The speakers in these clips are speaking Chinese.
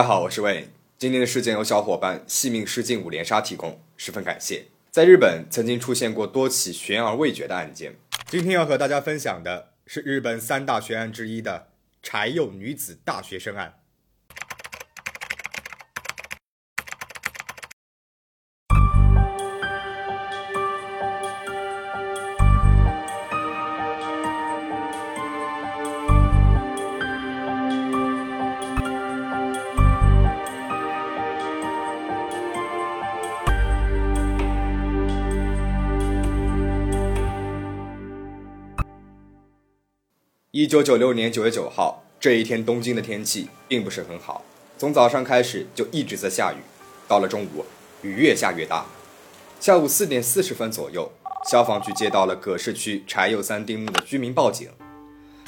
大家好，我是魏。今天的事件由小伙伴细命失境五连杀提供，十分感谢。在日本曾经出现过多起悬而未决的案件，今天要和大家分享的是日本三大悬案之一的柴柚女子大学生案。一九九六年九月九号这一天，东京的天气并不是很好，从早上开始就一直在下雨，到了中午，雨越下越大。下午四点四十分左右，消防局接到了葛饰区柴又三丁目的居民报警，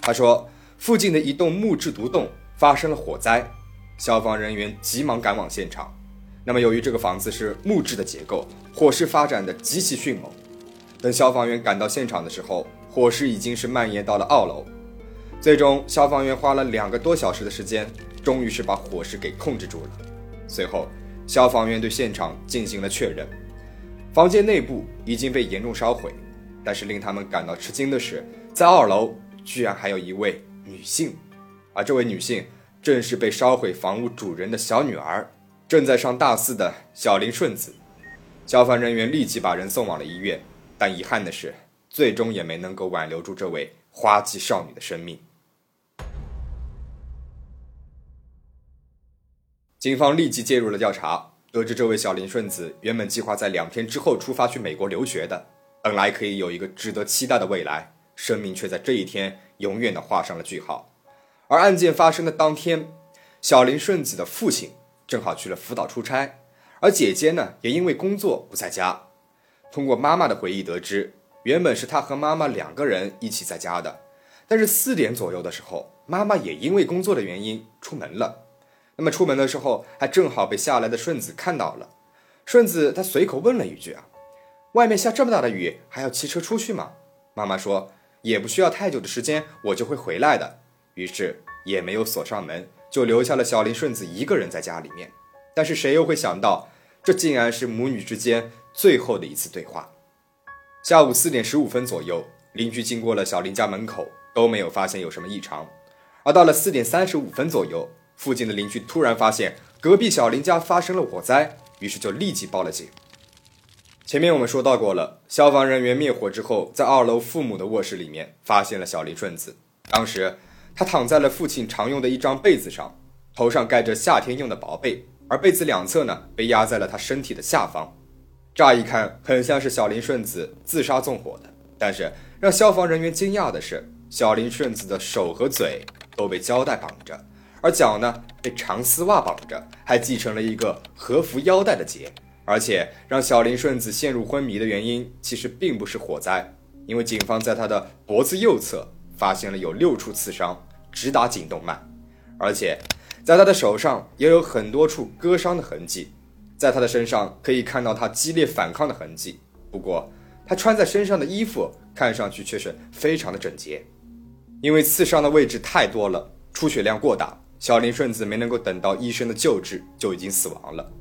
他说附近的一栋木质独栋发生了火灾，消防人员急忙赶往现场。那么由于这个房子是木质的结构，火势发展的极其迅猛。等消防员赶到现场的时候，火势已经是蔓延到了二楼。最终，消防员花了两个多小时的时间，终于是把火势给控制住了。随后，消防员对现场进行了确认，房间内部已经被严重烧毁。但是令他们感到吃惊的是，在二楼居然还有一位女性，而这位女性正是被烧毁房屋主人的小女儿，正在上大四的小林顺子。消防人员立即把人送往了医院，但遗憾的是，最终也没能够挽留住这位花季少女的生命。警方立即介入了调查，得知这位小林顺子原本计划在两天之后出发去美国留学的，本来可以有一个值得期待的未来，生命却在这一天永远的画上了句号。而案件发生的当天，小林顺子的父亲正好去了福岛出差，而姐姐呢也因为工作不在家。通过妈妈的回忆得知，原本是她和妈妈两个人一起在家的，但是四点左右的时候，妈妈也因为工作的原因出门了。那么出门的时候，还正好被下来的顺子看到了。顺子他随口问了一句：“啊，外面下这么大的雨，还要骑车出去吗？”妈妈说：“也不需要太久的时间，我就会回来的。”于是也没有锁上门，就留下了小林顺子一个人在家里面。但是谁又会想到，这竟然是母女之间最后的一次对话。下午四点十五分左右，邻居经过了小林家门口，都没有发现有什么异常。而到了四点三十五分左右。附近的邻居突然发现隔壁小林家发生了火灾，于是就立即报了警。前面我们说到过了，消防人员灭火之后，在二楼父母的卧室里面发现了小林顺子。当时他躺在了父亲常用的一张被子上，头上盖着夏天用的薄被，而被子两侧呢被压在了他身体的下方。乍一看很像是小林顺子自杀纵火的，但是让消防人员惊讶的是，小林顺子的手和嘴都被胶带绑着。而脚呢被长丝袜绑着，还系成了一个和服腰带的结。而且让小林顺子陷入昏迷的原因，其实并不是火灾，因为警方在他的脖子右侧发现了有六处刺伤，直达颈动脉，而且在他的手上也有很多处割伤的痕迹，在他的身上可以看到他激烈反抗的痕迹。不过他穿在身上的衣服看上去却是非常的整洁，因为刺伤的位置太多了，出血量过大。小林顺子没能够等到医生的救治，就已经死亡了。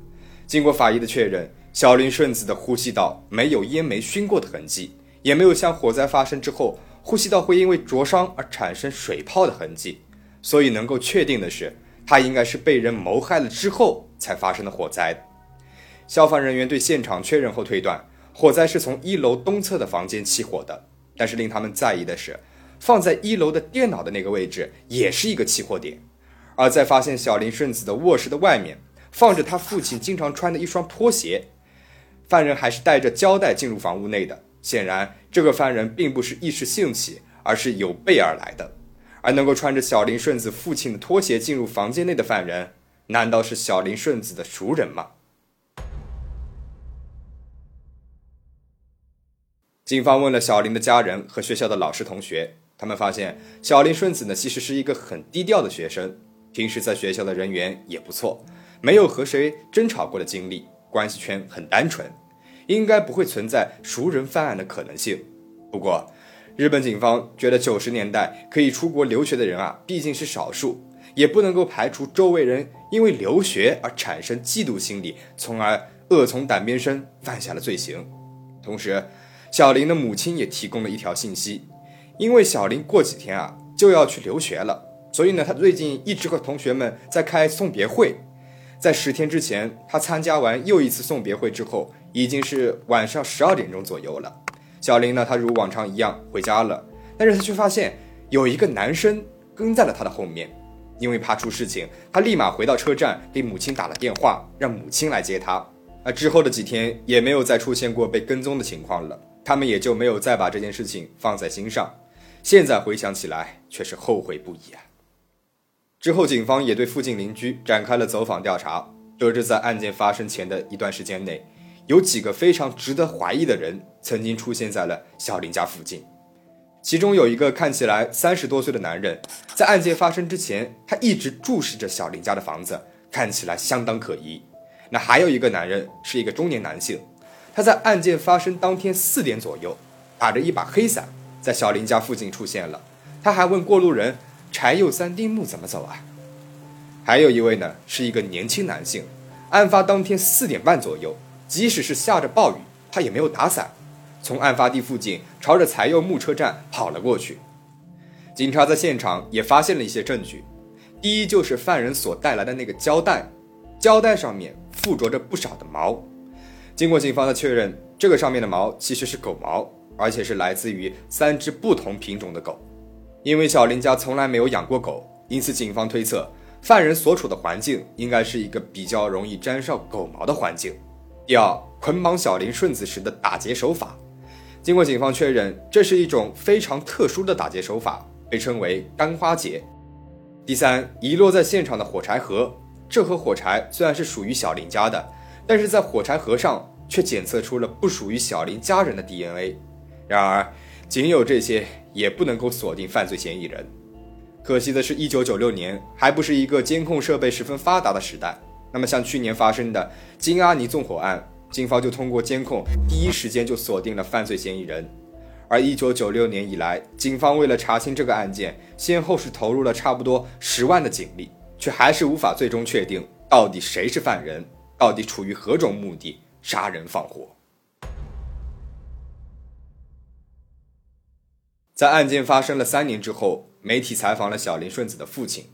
经过法医的确认，小林顺子的呼吸道没有烟煤熏过的痕迹，也没有像火灾发生之后呼吸道会因为灼伤而产生水泡的痕迹。所以能够确定的是，他应该是被人谋害了之后才发生的火灾。消防人员对现场确认后推断，火灾是从一楼东侧的房间起火的。但是令他们在意的是，放在一楼的电脑的那个位置也是一个起火点。而在发现小林顺子的卧室的外面放着他父亲经常穿的一双拖鞋，犯人还是带着胶带进入房屋内的。显然，这个犯人并不是一时兴起，而是有备而来的。而能够穿着小林顺子父亲的拖鞋进入房间内的犯人，难道是小林顺子的熟人吗？警方问了小林的家人和学校的老师同学，他们发现小林顺子呢，其实是一个很低调的学生。平时在学校的人缘也不错，没有和谁争吵过的经历，关系圈很单纯，应该不会存在熟人犯案的可能性。不过，日本警方觉得九十年代可以出国留学的人啊，毕竟是少数，也不能够排除周围人因为留学而产生嫉妒心理，从而恶从胆边生，犯下了罪行。同时，小林的母亲也提供了一条信息，因为小林过几天啊就要去留学了，所以呢，他最近一直和同学们在开送别会。在十天之前，他参加完又一次送别会之后，已经是晚上十二点钟左右了。小林呢，他如往常一样回家了，但是他却发现有一个男生跟在了他的后面。因为怕出事情，他立马回到车站给母亲打了电话，让母亲来接他。而之后的几天也没有再出现过被跟踪的情况了，他们也就没有再把这件事情放在心上。现在回想起来，却是后悔不已啊。之后，警方也对附近邻居展开了走访调查，得知在案件发生前的一段时间内，有几个非常值得怀疑的人曾经出现在了小林家附近。其中有一个看起来三十多岁的男人，在案件发生之前，他一直注视着小林家的房子，看起来相当可疑。那还有一个男人是一个中年男性，他在案件发生当天四点左右，打着一把黑伞，在小林家附近出现了。他还问过路人：“柴又三丁目怎么走啊？”还有一位呢，是一个年轻男性，案发当天四点半左右，即使是下着暴雨，他也没有打伞。从案发地附近朝着柴又木车站跑了过去。警察在现场也发现了一些证据，第一就是犯人所带来的那个胶带，胶带上面附着着不少的毛。经过警方的确认，这个上面的毛其实是狗毛，而且是来自于三只不同品种的狗。因为小林家从来没有养过狗，因此警方推测犯人所处的环境应该是一个比较容易沾上狗毛的环境。第二，捆绑小林顺子时的打劫手法。经过警方确认，这是一种非常特殊的打劫手法，被称为“干花劫”。第三，遗落在现场的火柴盒，这盒火柴虽然是属于小林家的，但是在火柴盒上却检测出了不属于小林家人的 DNA。然而，仅有这些也不能够锁定犯罪嫌疑人。可惜的是，一九九六年还不是一个监控设备十分发达的时代。那么，像去年发生的金阿尼纵火案。警方就通过监控，第一时间就锁定了犯罪嫌疑人。而一九九六年以来，警方为了查清这个案件，先后是投入了差不多十万的警力，却还是无法最终确定到底谁是犯人，到底处于何种目的杀人放火。在案件发生了三年之后，媒体采访了小林顺子的父亲。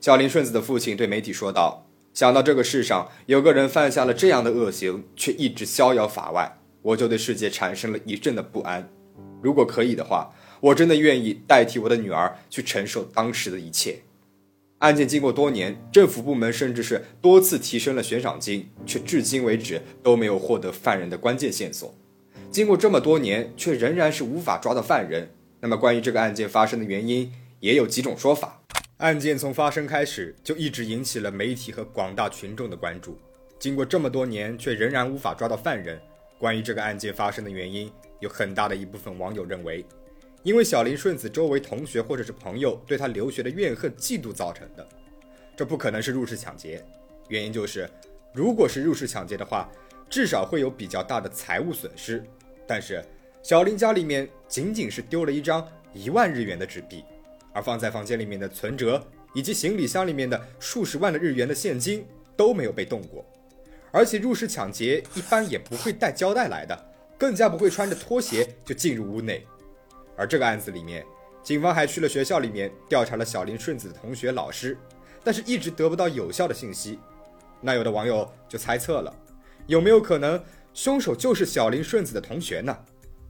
小林顺子的父亲对媒体说道。想到这个世上有个人犯下了这样的恶行，却一直逍遥法外，我就对世界产生了一阵的不安。如果可以的话，我真的愿意代替我的女儿去承受当时的一切。案件经过多年，政府部门甚至是多次提升了悬赏金，却至今为止都没有获得犯人的关键线索。经过这么多年，却仍然是无法抓到犯人。那么，关于这个案件发生的原因，也有几种说法。案件从发生开始就一直引起了媒体和广大群众的关注。经过这么多年，却仍然无法抓到犯人。关于这个案件发生的原因，有很大的一部分网友认为，因为小林顺子周围同学或者是朋友对他留学的怨恨、嫉妒造成的。这不可能是入室抢劫，原因就是，如果是入室抢劫的话，至少会有比较大的财务损失。但是小林家里面仅仅是丢了一张一万日元的纸币。而放在房间里面的存折以及行李箱里面的数十万的日元的现金都没有被动过，而且入室抢劫一般也不会带胶带来的，更加不会穿着拖鞋就进入屋内。而这个案子里面，警方还去了学校里面调查了小林顺子的同学、老师，但是一直得不到有效的信息。那有的网友就猜测了，有没有可能凶手就是小林顺子的同学呢？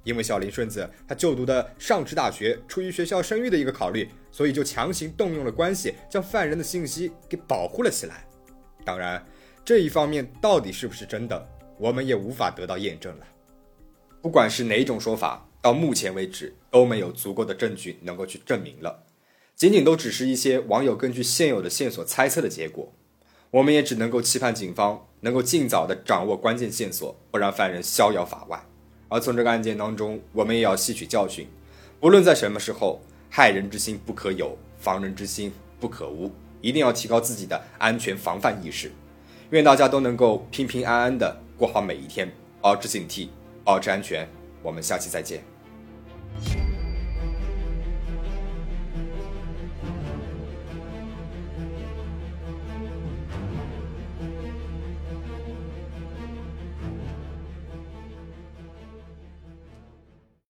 因为小林顺子他就读的上智大学，出于学校声誉的一个考虑，所以就强行动用了关系，将犯人的信息给保护了起来。当然，这一方面到底是不是真的，我们也无法得到验证了。不管是哪种说法，到目前为止都没有足够的证据能够去证明了，仅仅都只是一些网友根据现有的线索猜测的结果。我们也只能够期盼警方能够尽早的掌握关键线索，不让犯人逍遥法外。而从这个案件当中，我们也要吸取教训，不论在什么时候，害人之心不可有，防人之心不可无，一定要提高自己的安全防范意识。愿大家都能够平平安安的过好每一天，保持警惕，保持安全。我们下期再见。